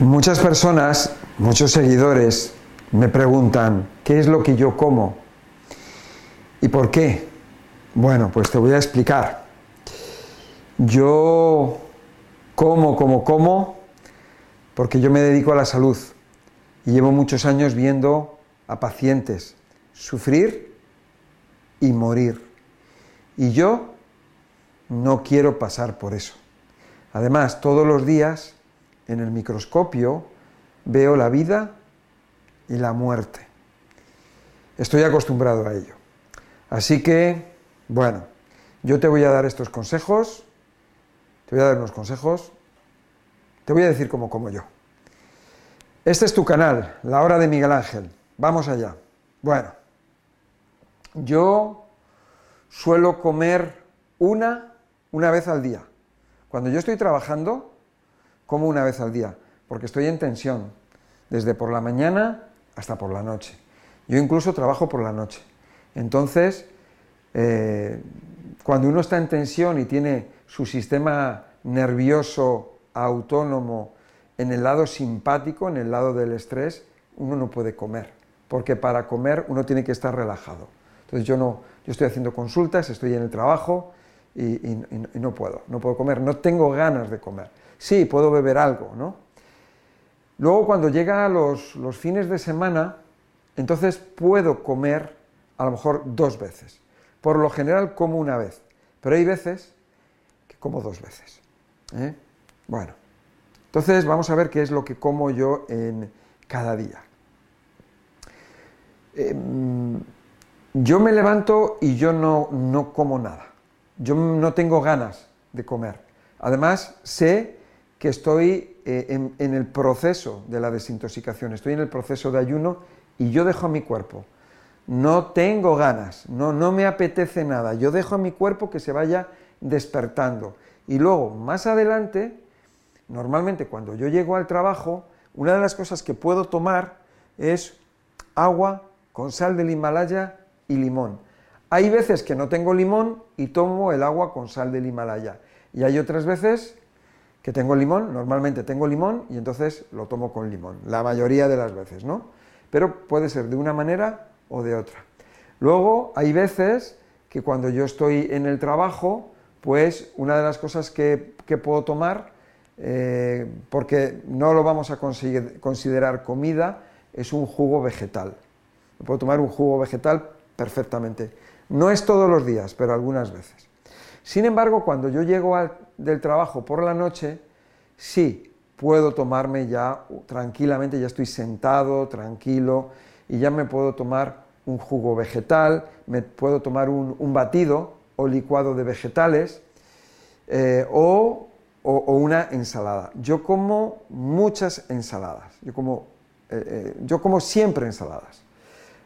Muchas personas, muchos seguidores me preguntan, ¿qué es lo que yo como? ¿Y por qué? Bueno, pues te voy a explicar. Yo como, como, como, porque yo me dedico a la salud y llevo muchos años viendo a pacientes sufrir y morir. Y yo no quiero pasar por eso. Además, todos los días en el microscopio veo la vida y la muerte. Estoy acostumbrado a ello. Así que, bueno, yo te voy a dar estos consejos, te voy a dar unos consejos, te voy a decir cómo como yo. Este es tu canal, La Hora de Miguel Ángel. Vamos allá. Bueno, yo suelo comer una, una vez al día. Cuando yo estoy trabajando, como una vez al día, porque estoy en tensión, desde por la mañana hasta por la noche. Yo incluso trabajo por la noche. Entonces, eh, cuando uno está en tensión y tiene su sistema nervioso autónomo en el lado simpático, en el lado del estrés, uno no puede comer, porque para comer uno tiene que estar relajado. Entonces yo no, yo estoy haciendo consultas, estoy en el trabajo y no puedo, no puedo comer, no tengo ganas de comer sí, puedo beber algo, ¿no? Luego cuando llega los, los fines de semana, entonces puedo comer a lo mejor dos veces. Por lo general como una vez, pero hay veces que como dos veces. ¿eh? Bueno, entonces vamos a ver qué es lo que como yo en cada día. Em, yo me levanto y yo no, no como nada. Yo no tengo ganas de comer. Además, sé que estoy eh, en, el proceso de la desintoxicación, estoy en el proceso de ayuno y yo dejo a mi cuerpo. No tengo ganas, no, no me apetece nada, yo dejo a mi cuerpo que se vaya despertando. Y luego, más adelante, normalmente cuando yo llego al trabajo, una de las cosas que puedo tomar es agua con sal del Himalaya y limón. Hay veces que no tengo limón y tomo el agua con sal del Himalaya. Y hay otras veces que tengo limón, normalmente tengo limón y entonces lo tomo con limón, la mayoría de las veces, ¿no? Pero puede ser de una manera o de otra. Luego hay veces que cuando yo estoy en el trabajo, pues una de las cosas que, puedo tomar, eh, porque no lo vamos a considerar comida, es un jugo vegetal. Puedo tomar un jugo vegetal perfectamente. No es todos los días, pero algunas veces. Sin embargo, cuando yo llego del trabajo por la noche, sí, puedo tomarme ya tranquilamente, ya estoy sentado, tranquilo, y ya me puedo tomar un jugo vegetal, me puedo tomar un, batido o licuado de vegetales eh, o, una ensalada. Yo como muchas ensaladas, yo como, eh, eh, yo como siempre ensaladas,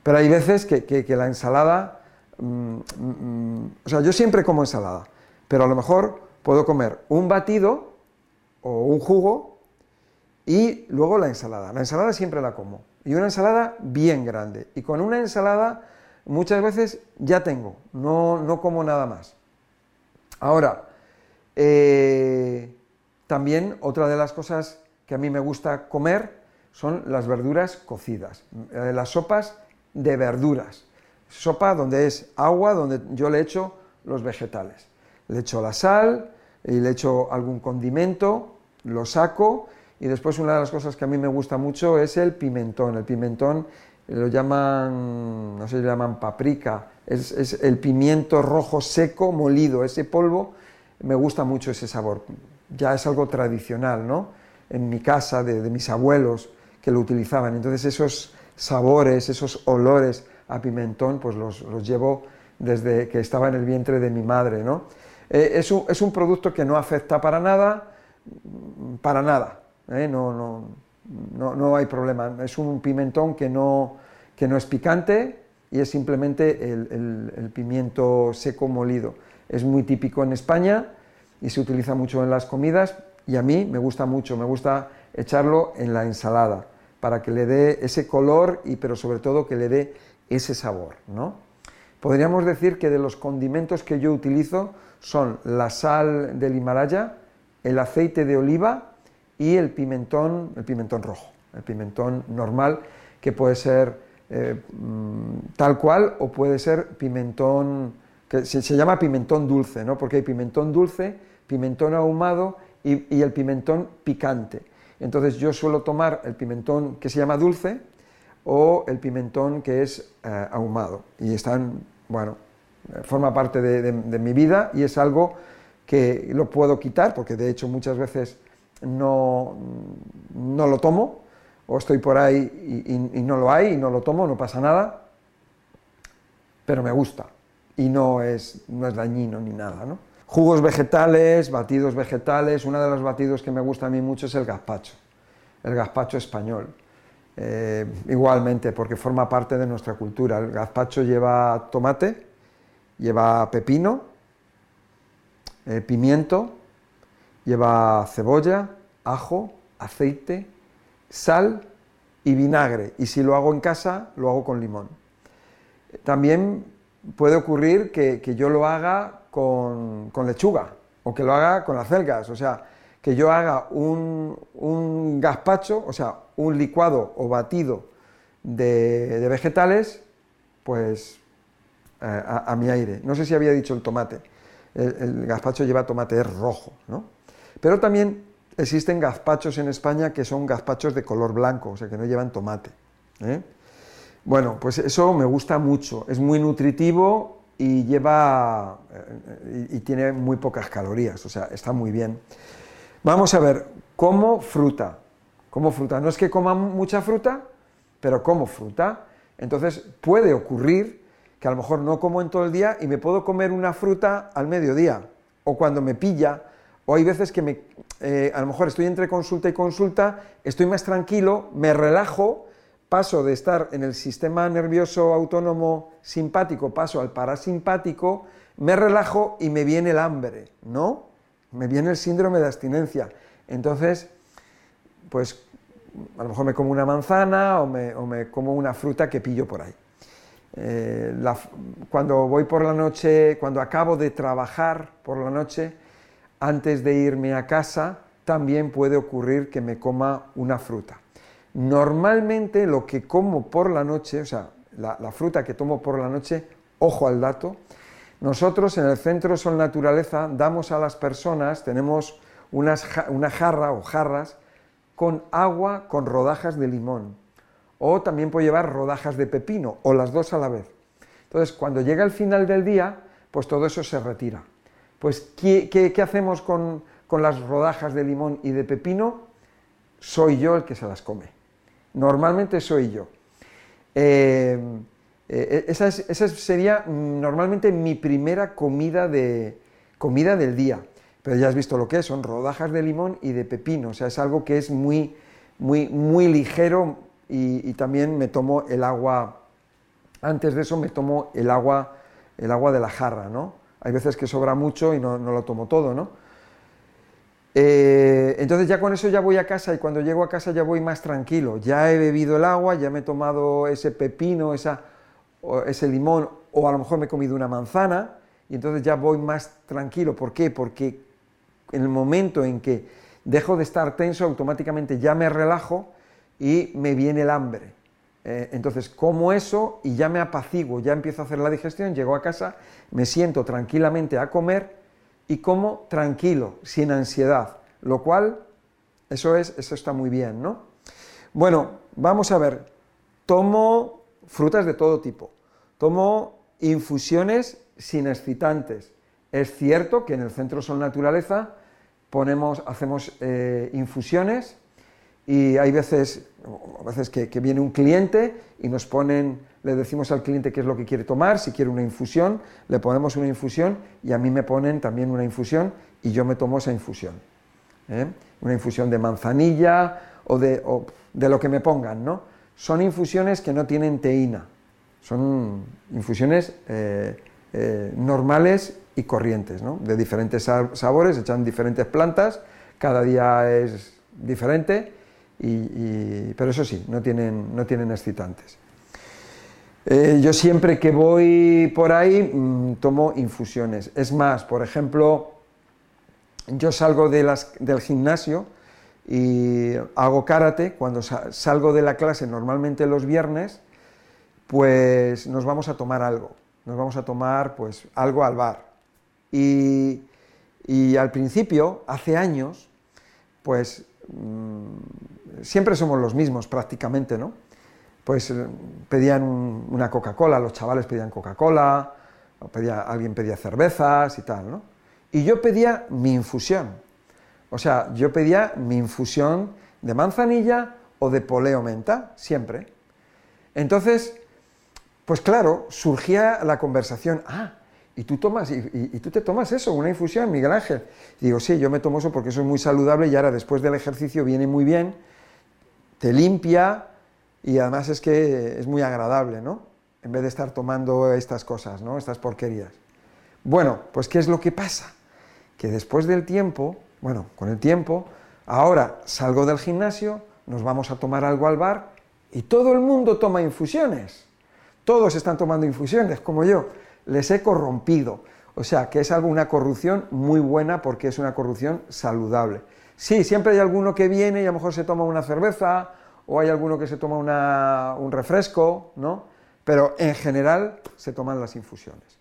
pero hay veces que la ensalada Mm, mm, o sea, yo siempre como ensalada, pero a lo mejor puedo comer un batido o un jugo y luego la ensalada. La ensalada siempre la como. Y una ensalada bien grande. Y con una ensalada muchas veces ya tengo, no, no como nada más. Ahora, eh, también otra de las cosas que a mí me gusta comer son las verduras cocidas, eh, las sopas de verduras sopa donde es agua, donde yo le echo los vegetales. Le echo la sal y le echo algún condimento, lo saco y después una de las cosas que a mí me gusta mucho es el pimentón. El pimentón lo llaman, no sé lo llaman paprika, es, el pimiento rojo seco molido, ese polvo, me gusta mucho ese sabor. Ya es algo tradicional, ¿no? En mi casa, de, de mis abuelos que lo utilizaban. Entonces esos sabores, esos olores a pimentón, pues los, llevo desde que estaba en el vientre de mi madre, ¿no? Eh, es, un, producto que no afecta para nada, para nada, ¿eh? no, no, no, hay problema. Es un pimentón que no, que no es picante y es simplemente el, pimiento seco molido. Es muy típico en España y se utiliza mucho en las comidas y a mí me gusta mucho, me gusta echarlo en la ensalada para que le dé ese color y pero sobre todo que le dé ese sabor, ¿no? Podríamos decir que de los condimentos que yo utilizo son la sal del Himalaya, el aceite de oliva y el pimentón, el pimentón rojo, el pimentón normal, que puede ser eh, mm, tal cual o puede ser pimentón, que se, llama pimentón dulce, ¿no? porque hay pimentón dulce, pimentón ahumado y, el pimentón picante. Entonces yo suelo tomar el pimentón que se llama dulce o el pimentón que es eh, ahumado y están, bueno, forma parte de, mi vida y es algo que lo puedo quitar porque de hecho muchas veces no, no lo tomo o estoy por ahí y, no lo hay y no lo tomo, no pasa nada, pero me gusta y no es, no es dañino ni nada. ¿no? Jugos vegetales, batidos vegetales, uno de los batidos que me gusta a mí mucho es el gazpacho, el gazpacho español. Eh, igualmente, porque forma parte de nuestra cultura. El gazpacho lleva tomate, lleva pepino, eh, pimiento, lleva cebolla, ajo, aceite, sal y vinagre. Y si lo hago en casa, lo hago con limón. También puede ocurrir que, yo lo haga con, lechuga o que lo haga con acelgas. O sea, que yo haga un, gazpacho, o sea, un licuado o batido de, vegetales, pues a, mi aire. No sé si había dicho el tomate. El, gazpacho lleva tomate rojo, ¿no? Pero también existen gazpachos en España que son gazpachos de color blanco, o sea, que no llevan tomate. ¿eh? Bueno, pues eso me gusta mucho, es muy nutritivo y lleva eh, y, tiene muy pocas calorías, o sea, está muy bien. Vamos a ver, como fruta, como fruta, no es que coma mucha fruta, pero como fruta, entonces puede ocurrir que a lo mejor no como en todo el día y me puedo comer una fruta al mediodía o cuando me pilla o hay veces que me, eh, a lo mejor estoy entre consulta y consulta, estoy más tranquilo, me relajo, paso de estar en el sistema nervioso autónomo simpático, paso al parasimpático, me relajo y me viene el hambre, ¿no? Me viene el síndrome de abstinencia. Entonces, pues a lo mejor me como una manzana o me, como una fruta que pillo por ahí. Eh, cuando voy por la noche, cuando acabo de trabajar por la noche, antes de irme a casa, también puede ocurrir que me coma una fruta. Normalmente lo que como por la noche, o sea, la, fruta que tomo por la noche, ojo al dato, nosotros en el Centro Sol Naturaleza damos a las personas, tenemos una jarra o jarras con agua con rodajas de limón. O también puede llevar rodajas de pepino, o las dos a la vez. Entonces, cuando llega el final del día, pues todo eso se retira. Pues, ¿qué, hacemos con, las rodajas de limón y de pepino? Soy yo el que se las come. Normalmente soy yo. Eh, eh, esa, sería normalmente mi primera comida, de, comida del día. Pero ya has visto lo que es, son rodajas de limón y de pepino. O sea, es algo que es muy, muy, muy ligero y, también me tomo el agua, antes de eso me tomo el agua, el agua de la jarra, ¿no? Hay veces que sobra mucho y no, lo tomo todo, ¿no? Eh, entonces ya con eso ya voy a casa y cuando llego a casa ya voy más tranquilo. Ya he bebido el agua, ya me he tomado ese pepino, esa, ese limón o a lo mejor me he comido una manzana y entonces ya voy más tranquilo. ¿Por qué? Porque en el momento en que dejo de estar tenso automáticamente ya me relajo y me viene el hambre. Eh, entonces como eso y ya me apaciguo, ya empiezo a hacer la digestión, llego a casa, me siento tranquilamente a comer y como tranquilo, sin ansiedad, lo cual, eso es, eso está muy bien, ¿no? Bueno, vamos a ver, tomo frutas de todo tipo, tomo infusiones sin excitantes. Es cierto que en el Centro Sol Naturaleza hacemos eh, infusiones y hay veces, veces que, viene un cliente y nos ponen, le decimos al cliente qué es lo que quiere tomar, si quiere una infusión, le ponemos una infusión y a mí me ponen también una infusión y yo me tomo esa infusión. ¿eh? Una infusión de manzanilla o de, de lo que me pongan, ¿no? Son infusiones que no tienen teína, son infusiones eh, normales y corrientes, ¿no? De diferentes sabores, echan diferentes plantas, cada día es diferente pero eso sí, no tienen, no tienen excitantes. Eh, yo siempre que voy por ahí mm, tomo infusiones. Es más, por ejemplo, yo salgo de del gimnasio y hago karate, cuando salgo de la clase normalmente los viernes, pues nos vamos a tomar algo, nos vamos a tomar pues algo al bar. Y, al principio, hace años, pues mm, siempre somos los mismos prácticamente, ¿no? Pues eh, pedían una Coca-Cola, los chavales pedían Coca-Cola, alguien pedía cervezas y tal, ¿no? Y yo pedía mi infusión. O sea, yo pedía mi infusión de manzanilla o de poleo menta, siempre. Entonces, pues claro, surgía la conversación, ah, y tú tomas, y, tú te tomas eso, una infusión, Miguel Ángel. Y digo, sí, yo me tomo eso porque eso es muy saludable y ahora después del ejercicio viene muy bien, te limpia y además es que es muy agradable, ¿no? En vez de estar tomando estas cosas, ¿no? Estas porquerías. Bueno, pues ¿qué es lo que pasa? Que después del tiempo, bueno, con el tiempo, ahora salgo del gimnasio, nos vamos a tomar algo al bar y todo el mundo toma infusiones. Todos están tomando infusiones, como yo. Les he corrompido. O sea, que es algo, una corrupción muy buena porque es una corrupción saludable. Sí, siempre hay alguno que viene y a lo mejor se toma una cerveza o hay alguno que se toma un refresco, ¿no? Pero en general se toman las infusiones.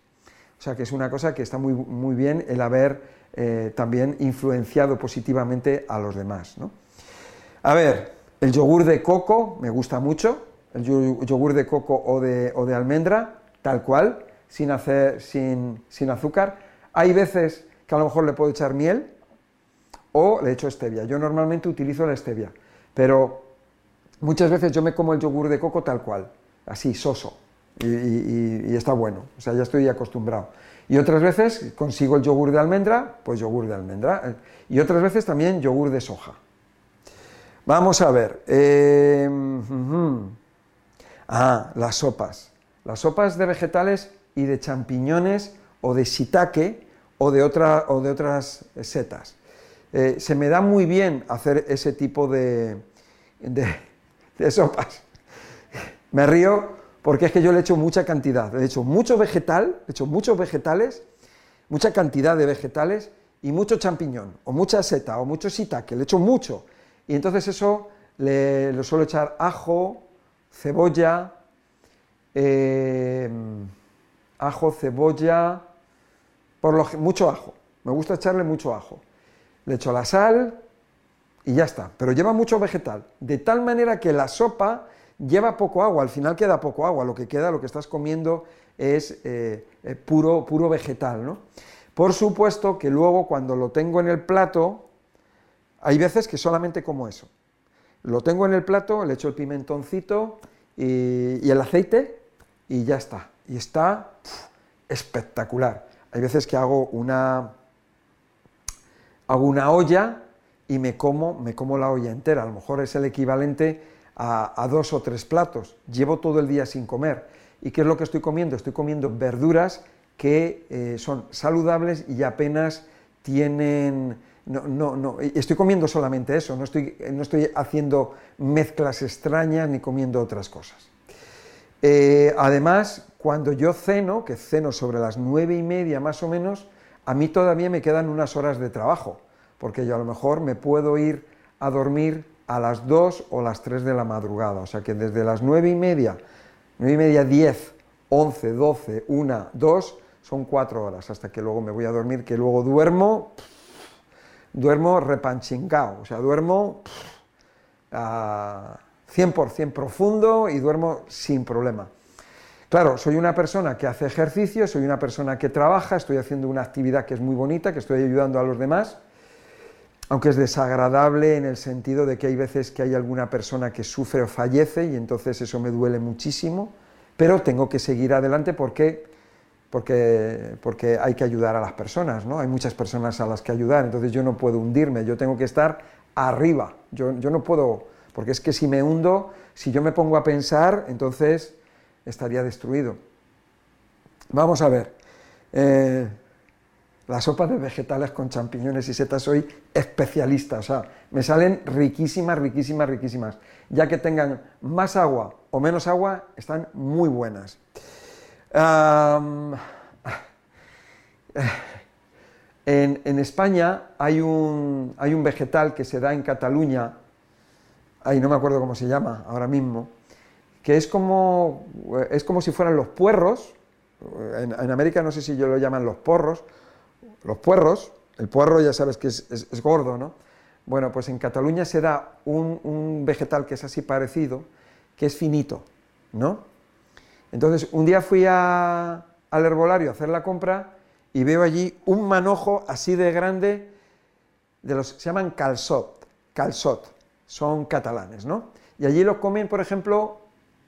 O sea, que es una cosa que está muy, muy bien el haber eh, también influenciado positivamente a los demás, ¿no? A ver, el yogur de coco me gusta mucho, el yogur de coco o de, o de almendra, tal cual, sin, hacer, sin, sin, azúcar. Hay veces que a lo mejor le puedo echar miel o le echo stevia. Yo normalmente utilizo la stevia, pero muchas veces yo me como el yogur de coco tal cual, así, soso, y, está bueno, o sea, ya estoy acostumbrado. Y otras veces consigo el yogur de almendra, pues yogur de almendra. Y otras veces también yogur de soja. Vamos a ver. Eh, Ah, las sopas. Las sopas de vegetales y de champiñones o de shiitake o de, otra, o de otras setas. Eh, se me da muy bien hacer ese tipo de, de, sopas. Me río porque es que yo le echo mucha cantidad. Le echo mucho vegetal, le echo muchos vegetales, mucha cantidad de vegetales y mucho champiñón, o mucha seta, o mucho shiitake, le echo mucho. Y entonces eso le, suelo echar ajo, cebolla, eh, ajo, cebolla, por lo, mucho ajo. Me gusta echarle mucho ajo. Le echo la sal y ya está. Pero lleva mucho vegetal. De tal manera que la sopa lleva poco agua. Al final queda poco agua. Lo que queda, lo que estás comiendo es eh, eh, puro, puro vegetal. ¿no? Por supuesto que luego cuando lo tengo en el plato, hay veces que solamente como eso. Lo tengo en el plato, le echo el pimentoncito y, el aceite y ya está. Y está espectacular. Hay veces que hago una, hago una olla y me como, me como la olla entera. A lo mejor es el equivalente a, dos o tres platos. Llevo todo el día sin comer. ¿Y qué es lo que estoy comiendo? Estoy comiendo verduras que eh, son saludables y apenas tienen no, no, no, estoy comiendo solamente eso, no estoy, no estoy haciendo mezclas extrañas ni comiendo otras cosas. Eh, además, cuando yo ceno, que ceno sobre las nueve y media más o menos, a mí todavía me quedan unas horas de trabajo, porque yo a lo mejor me puedo ir a dormir a las dos o las tres de la madrugada, o sea que desde las nueve y media, nueve y media, diez, once, doce, una, dos, son cuatro horas, hasta que luego me voy a dormir, que luego duermo duermo repanchingao, o sea, duermo 100% profundo y duermo sin problema. Claro, soy una persona que hace ejercicio, soy una persona que trabaja, estoy haciendo una actividad que es muy bonita, que estoy ayudando a los demás, aunque es desagradable en el sentido de que hay veces que hay alguna persona que sufre o fallece y entonces eso me duele muchísimo, pero tengo que seguir adelante porque porque, porque hay que ayudar a las personas, ¿no? Hay muchas personas a las que ayudar, entonces yo no puedo hundirme, yo tengo que estar arriba, yo, yo no puedo, porque es que si me hundo, si yo me pongo a pensar, entonces estaría destruido. Vamos a ver, eh, la sopa de vegetales con champiñones y setas soy especialista, o sea, me salen riquísimas, riquísimas, riquísimas. Ya que tengan más agua o menos agua, están muy buenas En, España hay un, hay un vegetal que se da en Cataluña, ahí no me acuerdo cómo se llama ahora mismo, que es como, es como si fueran los puerros, en, América no sé si yo lo llaman los porros, los puerros, el puerro ya sabes que es, gordo, ¿no? Bueno, pues en Cataluña se da un, vegetal que es así parecido, que es finito, ¿no? Entonces, un día fui al herbolario a hacer la compra y veo allí un manojo así de grande, de los, se llaman calzot, calzot, son catalanes, ¿no? Y allí lo comen, por ejemplo,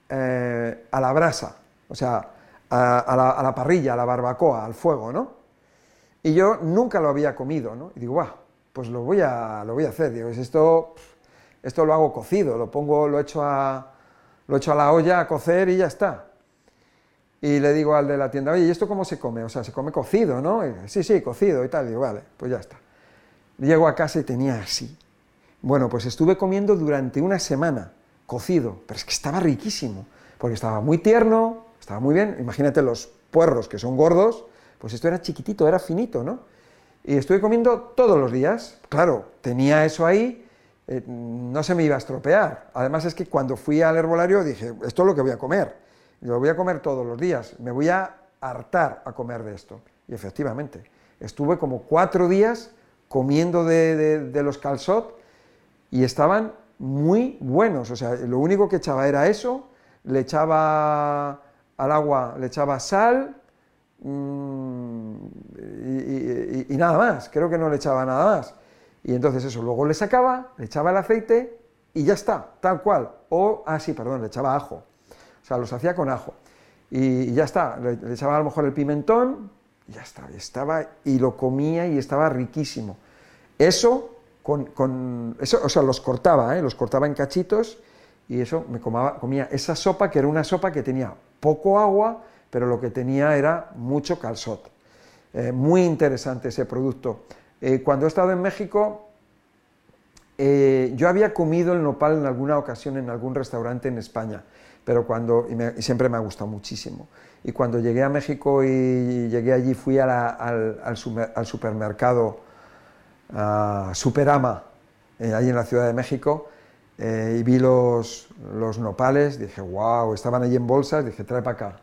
eh, a la brasa, o sea, a, la, parrilla, a la barbacoa, al fuego, ¿no? Y yo nunca lo había comido, ¿no? Y digo, guau, pues lo voy a, lo voy a hacer. Digo, esto, esto lo hago cocido, lo pongo, lo echo a, lo echo a la olla a cocer y ya está. Y le digo al de la tienda, oye, ¿y esto cómo se come? O sea, se come cocido, ¿no? sí, sí, cocido y tal. digo, vale, pues ya está. Llego a casa y tenía así. Bueno, pues estuve comiendo durante una semana cocido, pero es que estaba riquísimo, porque estaba muy tierno, estaba muy bien. Imagínate los puerros que son gordos, pues esto era chiquitito, era finito, ¿no? Y estuve comiendo todos los días. Claro, tenía eso ahí, eh, no se me iba a estropear. Además es que cuando fui al herbolario dije, esto es lo que voy a comer. Lo voy a comer todos los días, me voy a hartar a comer de esto. Y efectivamente, estuve como cuatro días comiendo de, los calzot y estaban muy buenos. O sea, lo único que echaba era eso, le echaba al agua, le echaba sal mm, y, nada más. Creo que no le echaba nada más. Y entonces eso, luego le sacaba, le echaba el aceite y ya está, tal cual. O, ah, sí, perdón, le echaba ajo. O sea, los hacía con ajo. Y, ya está, le, echaba a lo mejor el pimentón, y ya está, estaba, y lo comía y estaba riquísimo. Eso con, eso, o sea, los cortaba, ¿eh? los cortaba en cachitos y eso me comía esa sopa que era una sopa que tenía poco agua, pero lo que tenía era mucho calzot. Eh, muy interesante ese producto. Eh, cuando he estado en México, yo había comido el nopal en alguna ocasión en algún restaurante en España, pero cuando, y, siempre me ha gustado muchísimo. Y cuando llegué a México y llegué allí, fui al supermercado Superama, eh, ahí en la Ciudad de México, eh, y vi los, los, nopales, dije, wow, estaban allí en bolsas, dije, trae para acá.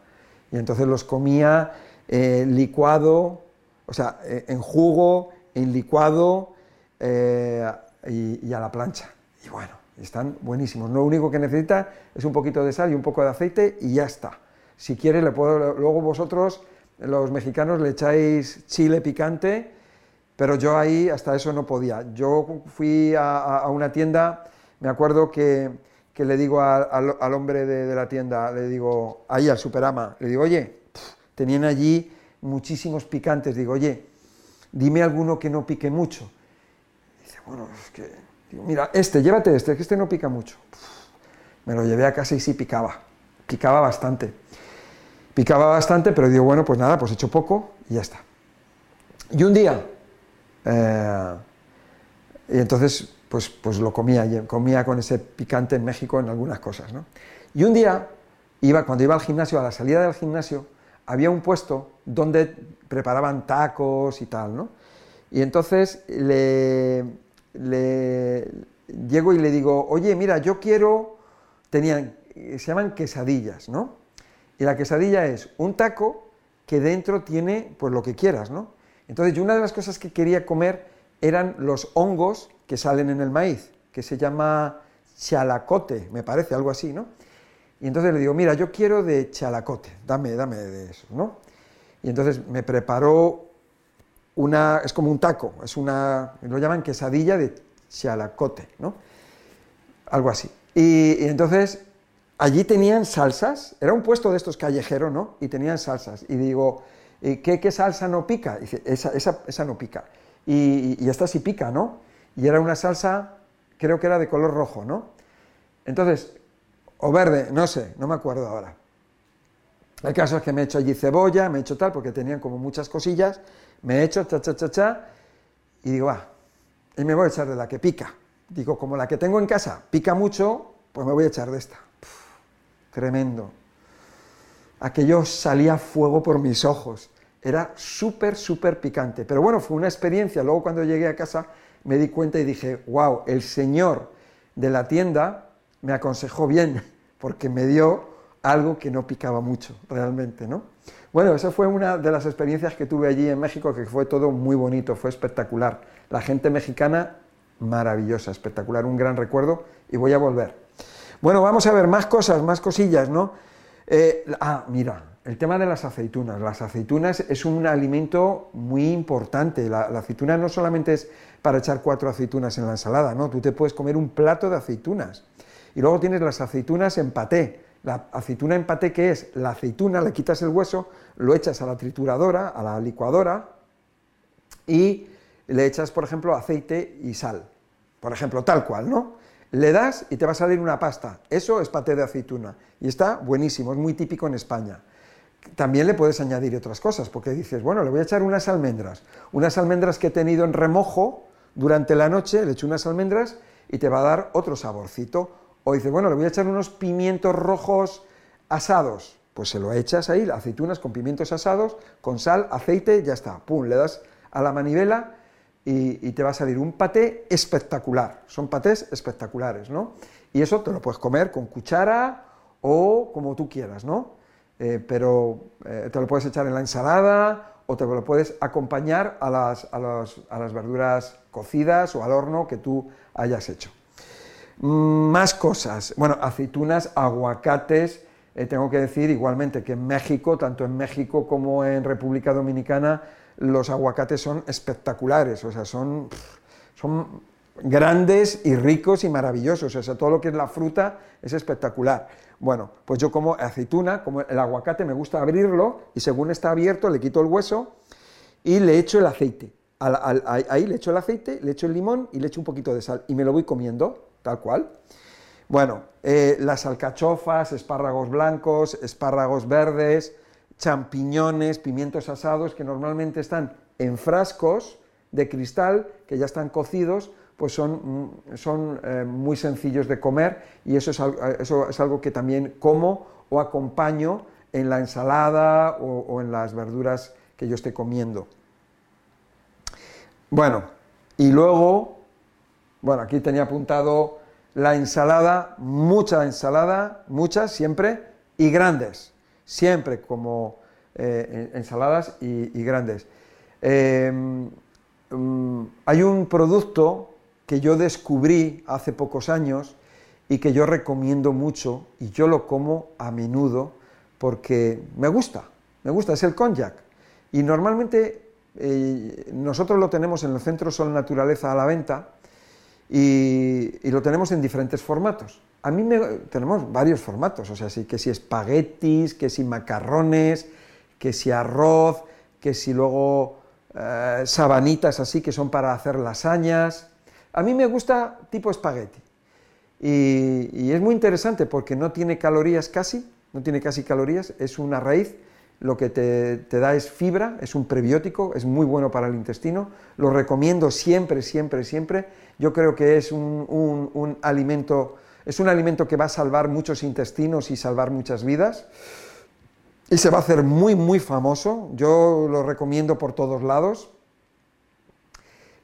Y entonces los comía eh, licuado, o sea, en jugo, en licuado y, a la plancha. Y bueno, están buenísimos. Lo único que necesita es un poquito de sal y un poco de aceite y ya está. Si quiere, le puedo, luego vosotros, los mexicanos, le echáis chile picante pero yo ahí hasta eso no podía. Yo fui a, una tienda, me acuerdo que, le digo al, hombre de, la tienda, le digo, ahí al Superama, le digo, oye, tenían allí muchísimos picantes, digo, oye, dime alguno que no pique mucho. dice, bueno, es que, mira, este, llévate este, que este no pica mucho. me lo llevé a casa y sí picaba, picaba bastante. Picaba bastante, pero digo, bueno, pues nada, pues he hecho poco y ya está. Y un día, eh, y entonces, pues, pues lo comía, comía con ese picante en México en algunas cosas. ¿no? Y un día, iba, cuando iba al gimnasio, a la salida del gimnasio, había un puesto donde preparaban tacos y tal, ¿no? Y entonces le, le llego y le digo, oye, mira, yo quiero, tenían, se llaman quesadillas, ¿no? Y la quesadilla es un taco que dentro tiene, pues lo que quieras, ¿no? Entonces, yo una de las cosas que quería comer eran los hongos que salen en el maíz, que se llama chalacote, me parece, algo así, ¿no? Y entonces le digo, mira, yo quiero de chalacote, dame, dame de eso, ¿no? Y entonces me preparó una, es como un taco, es una, lo llaman quesadilla de chalacote, ¿no? Algo así. Y, entonces allí tenían salsas, era un puesto de estos callejeros, ¿no? Y tenían salsas. Y digo, ¿qué, salsa no pica? Dice, esa, esa, no pica. Y, esta sí pica, ¿no? Y era una salsa, creo que era de color rojo, ¿no? Entonces, o verde, no sé, no me acuerdo ahora. El caso es que me he hecho allí cebolla, me he hecho tal, porque tenían como muchas cosillas, me he hecho cha, cha, cha, cha, y digo, ah, y me voy a echar de la que pica. Digo, como la que tengo en casa pica mucho, pues me voy a echar de esta. tremendo aquello salía fuego por mis ojos. Era súper, súper picante. Pero bueno, fue una experiencia. Luego cuando llegué a casa me di cuenta y dije, wow, el señor de la tienda me aconsejó bien, porque me dio algo que no picaba mucho, realmente, ¿no? Bueno, esa fue una de las experiencias que tuve allí en México, que fue todo muy bonito, fue espectacular. La gente mexicana, maravillosa, espectacular, un gran recuerdo y voy a volver. Bueno, vamos a ver más cosas, más cosillas, ¿no? Eh, ah, mira, el tema de las aceitunas. Las aceitunas es un alimento muy importante. La, aceituna no solamente es para echar cuatro aceitunas en la ensalada, ¿no? Tú te puedes comer un plato de aceitunas. Y luego tienes las aceitunas en paté. La aceituna en paté, ¿qué es? La aceituna, le quitas el hueso, lo echas a la trituradora, a la licuadora, y le echas, por ejemplo, aceite y sal. Por ejemplo, tal cual, ¿no? Le das y te va a salir una pasta. Eso es paté de aceituna. Y está buenísimo, es muy típico en España. También le puedes añadir otras cosas, porque dices, bueno, le voy a echar unas almendras. Unas almendras que he tenido en remojo durante la noche, le echo unas almendras y te va a dar otro saborcito. O dices, bueno, le voy a echar unos pimientos rojos asados. Pues se lo echas ahí, aceitunas con pimientos asados, con sal, aceite, ya está. Pum, le das a la manivela y, te va a salir un paté espectacular. Son patés espectaculares, ¿no? Y eso te lo puedes comer con cuchara o como tú quieras, ¿no? Eh, pero eh, te lo puedes echar en la ensalada o te lo puedes acompañar a las, a las verduras cocidas o al horno que tú hayas hecho. Más cosas. Bueno, aceitunas, aguacates. Eh, tengo que decir igualmente que en México, tanto en México como en República Dominicana, los aguacates son espectaculares, o sea, son, son grandes y ricos y maravillosos, o sea, todo lo que es la fruta es espectacular. Bueno, pues yo como aceituna, como el aguacate, me gusta abrirlo y según está abierto le quito el hueso y le echo el aceite. ahí le echo el aceite, le echo el limón y le echo un poquito de sal y me lo voy comiendo, tal cual. Bueno, eh, las alcachofas, espárragos blancos, espárragos verdes, champiñones, pimientos asados que normalmente están en frascos de cristal que ya están cocidos, pues son, mm, son eh, muy sencillos de comer y eso es, eso es, algo que también como o acompaño en la ensalada o, o en las verduras que yo esté comiendo. Bueno, y luego, bueno, aquí tenía apuntado la ensalada, mucha ensalada, muchas siempre, y grandes siempre como eh, ensaladas y, grandes. Em, mm, hay un producto que yo descubrí hace pocos años y que yo recomiendo mucho y yo lo como a menudo porque me gusta, me gusta, es el konjac. Y normalmente eh, nosotros lo tenemos en el Centro Sol Naturaleza a la venta y lo tenemos en diferentes formatos a mí me, tenemos varios formatos, o sea, que si espaguetis, que si macarrones, que si arroz, que si luego eh, sabanitas así que son para hacer lasañas. A mí me gusta tipo espagueti. Y, es muy interesante porque no tiene calorías casi, no tiene casi calorías, es una raíz, lo que te, da es fibra, es un prebiótico, es muy bueno para el intestino, lo recomiendo siempre, siempre, siempre. Yo creo que es un, un alimento es un alimento que va a salvar muchos intestinos y salvar muchas vidas. Y se va a hacer muy, muy famoso. Yo lo recomiendo por todos lados.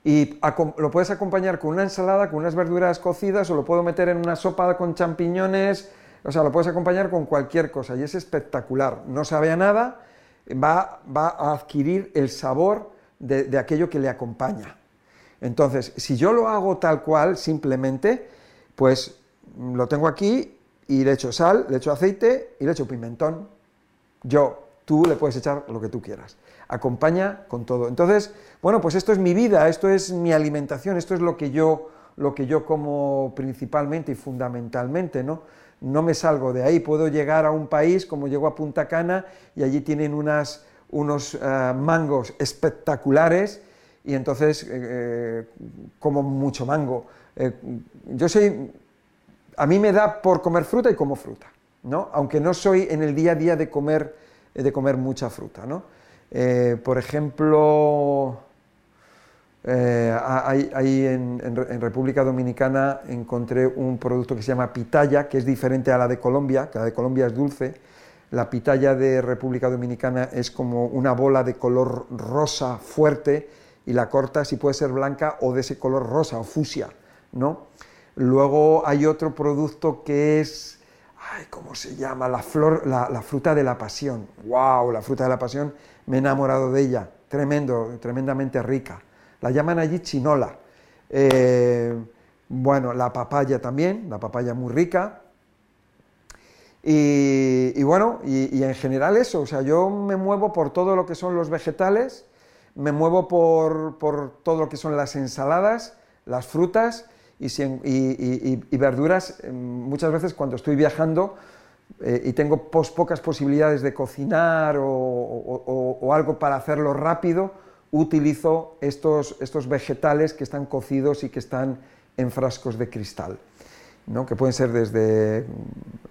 Y lo puedes acompañar con una ensalada, con unas verduras cocidas, o lo puedo meter en una sopa con champiñones. O sea, lo puedes acompañar con cualquier cosa. Y es espectacular. No sabe a nada. Va, va a adquirir el sabor de, de aquello que le acompaña. Entonces, si yo lo hago tal cual, simplemente, pues lo tengo aquí y le echo sal, le echo aceite y le echo pimentón. Yo, tú le puedes echar lo que tú quieras. Acompaña con todo. Entonces, bueno, pues esto es mi vida, esto es mi alimentación, esto es lo que yo, lo que yo como principalmente y fundamentalmente, ¿no? No me salgo de ahí, puedo llegar a un país como llego a Punta Cana y allí tienen unas, unos eh, mangos espectaculares y entonces eh, eh, como mucho mango. yo soy a mí me da por comer fruta y como fruta, ¿no? Aunque no soy en el día a día de comer, de comer mucha fruta, ¿no? Eh, por ejemplo, eh, ahí, en, República Dominicana encontré un producto que se llama pitaya, que es diferente a la de Colombia, que la de Colombia es dulce. La pitaya de República Dominicana es como una bola de color rosa fuerte y la corta si puede ser blanca o de ese color rosa o fusia, ¿no? Luego hay otro producto que es, ay, ¿cómo se llama? La, flor, la, fruta de la pasión. ¡Wow! La fruta de la pasión, me he enamorado de ella. Tremendo, tremendamente rica. La llaman allí chinola. Eh, bueno, la papaya también, la papaya muy rica. Y, bueno, y, en general eso, o sea, yo me muevo por todo lo que son los vegetales, me muevo por, todo lo que son las ensaladas, las frutas y, verduras. Eh, muchas veces cuando estoy viajando eh, y tengo pocas posibilidades de cocinar o, algo para hacerlo rápido, utilizo estos, estos vegetales que están cocidos y que están en frascos de cristal que pueden ser desde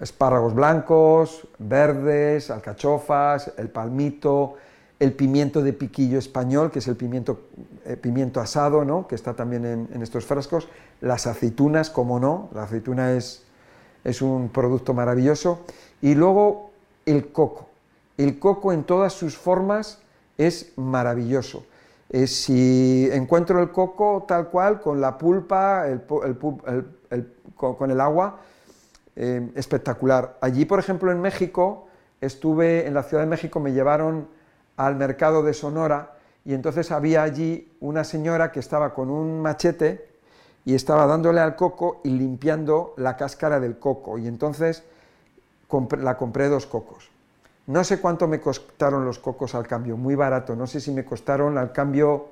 espárragos blancos, verdes, alcachofas, el palmito, el pimiento de piquillo español, que es el pimiento, eh, pimiento asado, ¿no? que está también en, estos frascos, las aceitunas, como no, la aceituna es, es un producto maravilloso, y luego el coco. El coco en todas sus formas es maravilloso. Eh, si encuentro el coco tal cual, con la pulpa, el, con, el agua, eh, espectacular. Allí, por ejemplo, en México, estuve en la Ciudad de México, me llevaron al mercado de Sonora y entonces había allí una señora que estaba con un machete y estaba dándole al coco y limpiando la cáscara del coco. Y entonces la compré dos cocos. No sé cuánto me costaron los cocos al cambio, muy barato. No sé si me costaron al cambio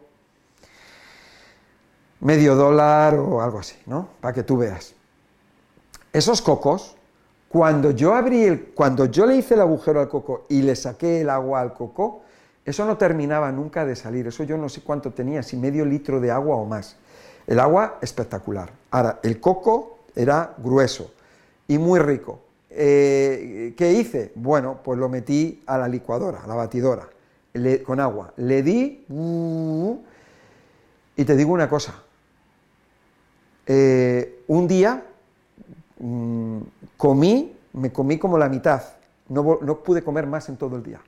medio dólar o algo así, ¿no? Para que tú veas. Esos cocos, cuando yo abrí el, cuando yo le hice el agujero al coco y le saqué el agua al coco, eso no terminaba nunca de salir. Eso yo no sé cuánto tenía, si medio litro de agua o más. El agua espectacular. Ahora, el coco era grueso y muy rico. Eh, ¿Qué hice? Bueno, pues lo metí a la licuadora, a la batidora, con agua. Le di... y te digo una cosa. Eh, un día mm, comí, me comí como la mitad. No, pude comer más en todo el día.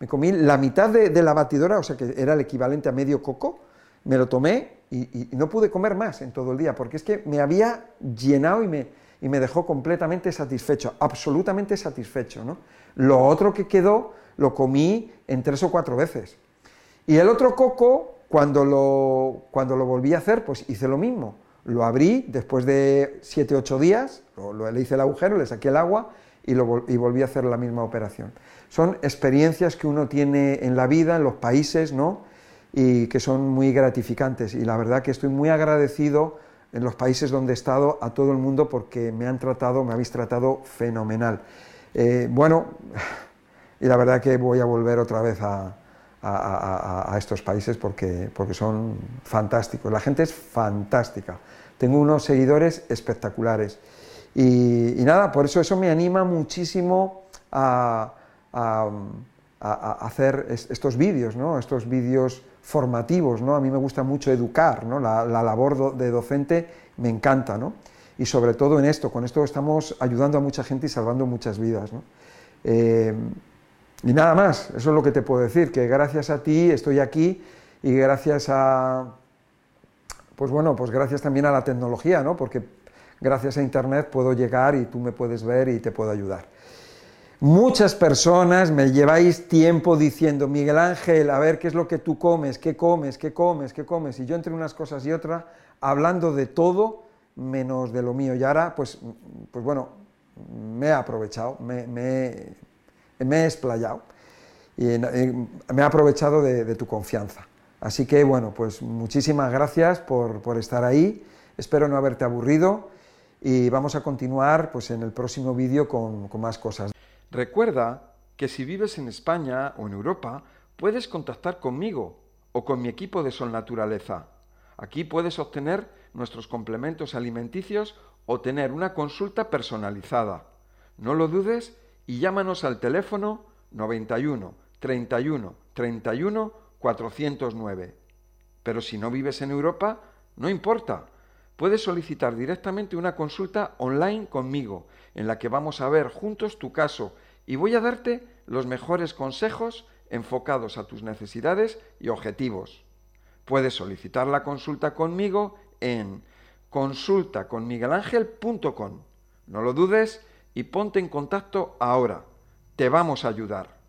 Me comí la mitad de, la batidora, o sea que era el equivalente a medio coco, me lo tomé y no pude comer más en todo el día, porque es que me había llenado y me, y me dejó completamente satisfecho, absolutamente satisfecho. ¿no? Lo otro que quedó lo comí en tres o cuatro veces. Y el otro coco, cuando lo, cuando lo volví a hacer, pues hice lo mismo. Lo abrí después de siete ocho días, lo, le hice el agujero, le saqué el agua y, lo, y volví a hacer la misma operación. Son experiencias que uno tiene en la vida, en los países, ¿no? y que son muy gratificantes. Y la verdad que estoy muy agradecido en los países donde he estado a todo el mundo porque me han tratado, me habéis tratado fenomenal. Eh, bueno, y la verdad que voy a volver otra vez a, estos países porque, porque son fantásticos. La gente es fantástica. Tengo unos seguidores espectaculares. Y, nada, por eso eso me anima muchísimo a, hacer estos vídeos, ¿no? estos vídeos formativos, ¿no? A mí me gusta mucho educar, ¿no? La, labor de docente me encanta, ¿no? Y sobre todo en esto, con esto estamos ayudando a mucha gente y salvando muchas vidas, ¿no? Eh, y nada más, eso es lo que te puedo decir, que gracias a ti estoy aquí y gracias a, pues bueno, pues gracias también a la tecnología, ¿no? Porque gracias a Internet puedo llegar y tú me puedes ver y te puedo ayudar. Muchas personas me lleváis tiempo diciendo, Miguel Ángel, a ver qué es lo que tú comes, qué comes, qué comes, qué comes. Y yo entre unas cosas y otras, hablando de todo menos de lo mío. Y ahora, pues, pues bueno, me he aprovechado, me, he explayado y, me he aprovechado de, tu confianza. Así que bueno, pues muchísimas gracias por, estar ahí. Espero no haberte aburrido y vamos a continuar pues, en el próximo vídeo con más cosas. Recuerda que si vives en España o en Europa, puedes contactar conmigo o con mi equipo de Sol Naturaleza. Aquí puedes obtener nuestros complementos alimenticios o tener una consulta personalizada. No lo dudes y llámanos al teléfono 91 31 31 409. Pero si no vives en Europa, no importa. Puedes solicitar directamente una consulta online conmigo, en la que vamos a ver juntos tu caso y voy a darte los mejores consejos enfocados a tus necesidades y objetivos. Puedes solicitar la consulta conmigo en consultaconmiguelangel.com. No lo dudes y ponte en contacto ahora. Te vamos a ayudar.